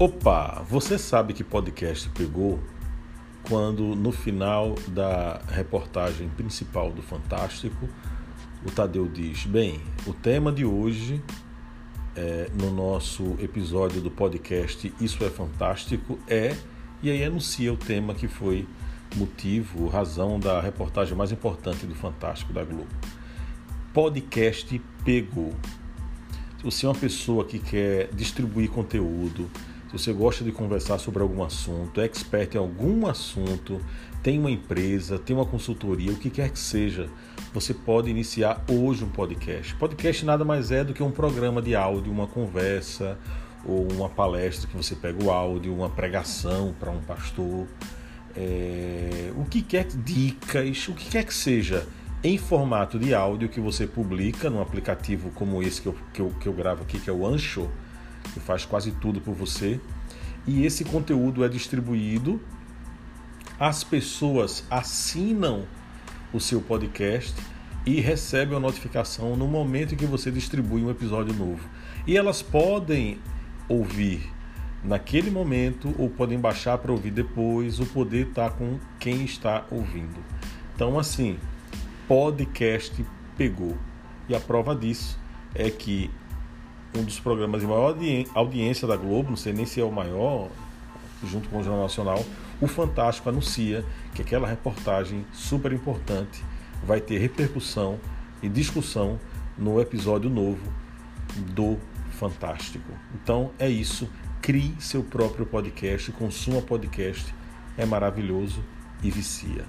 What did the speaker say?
Opa, você sabe que podcast pegou quando no final da reportagem principal do Fantástico, o Tadeu diz: Bem, o tema de hoje, é, no nosso episódio do podcast Isso é Fantástico, é. E aí anuncia o tema que foi motivo, razão da reportagem mais importante do Fantástico da Globo. Podcast pegou. Se você é uma pessoa que quer distribuir conteúdo, se você gosta de conversar sobre algum assunto, é expert em algum assunto, tem uma empresa, tem uma consultoria, o que quer que seja, você pode iniciar hoje um podcast. Podcast nada mais é do que um programa de áudio, uma conversa ou uma palestra que você pega o áudio, uma pregação para um pastor, é, o que quer dicas, o que quer que seja em formato de áudio que você publica num aplicativo como esse que eu, que eu, que eu gravo aqui, que é o Ancho que faz quase tudo por você. E esse conteúdo é distribuído, as pessoas assinam o seu podcast e recebem a notificação no momento em que você distribui um episódio novo. E elas podem ouvir naquele momento ou podem baixar para ouvir depois, ou poder estar com quem está ouvindo. Então, assim, podcast pegou. E a prova disso é que um dos programas de maior audiência da Globo, não sei nem se é o maior, junto com o Jornal Nacional, o Fantástico anuncia que aquela reportagem super importante vai ter repercussão e discussão no episódio novo do Fantástico. Então é isso. Crie seu próprio podcast, consuma podcast, é maravilhoso e vicia.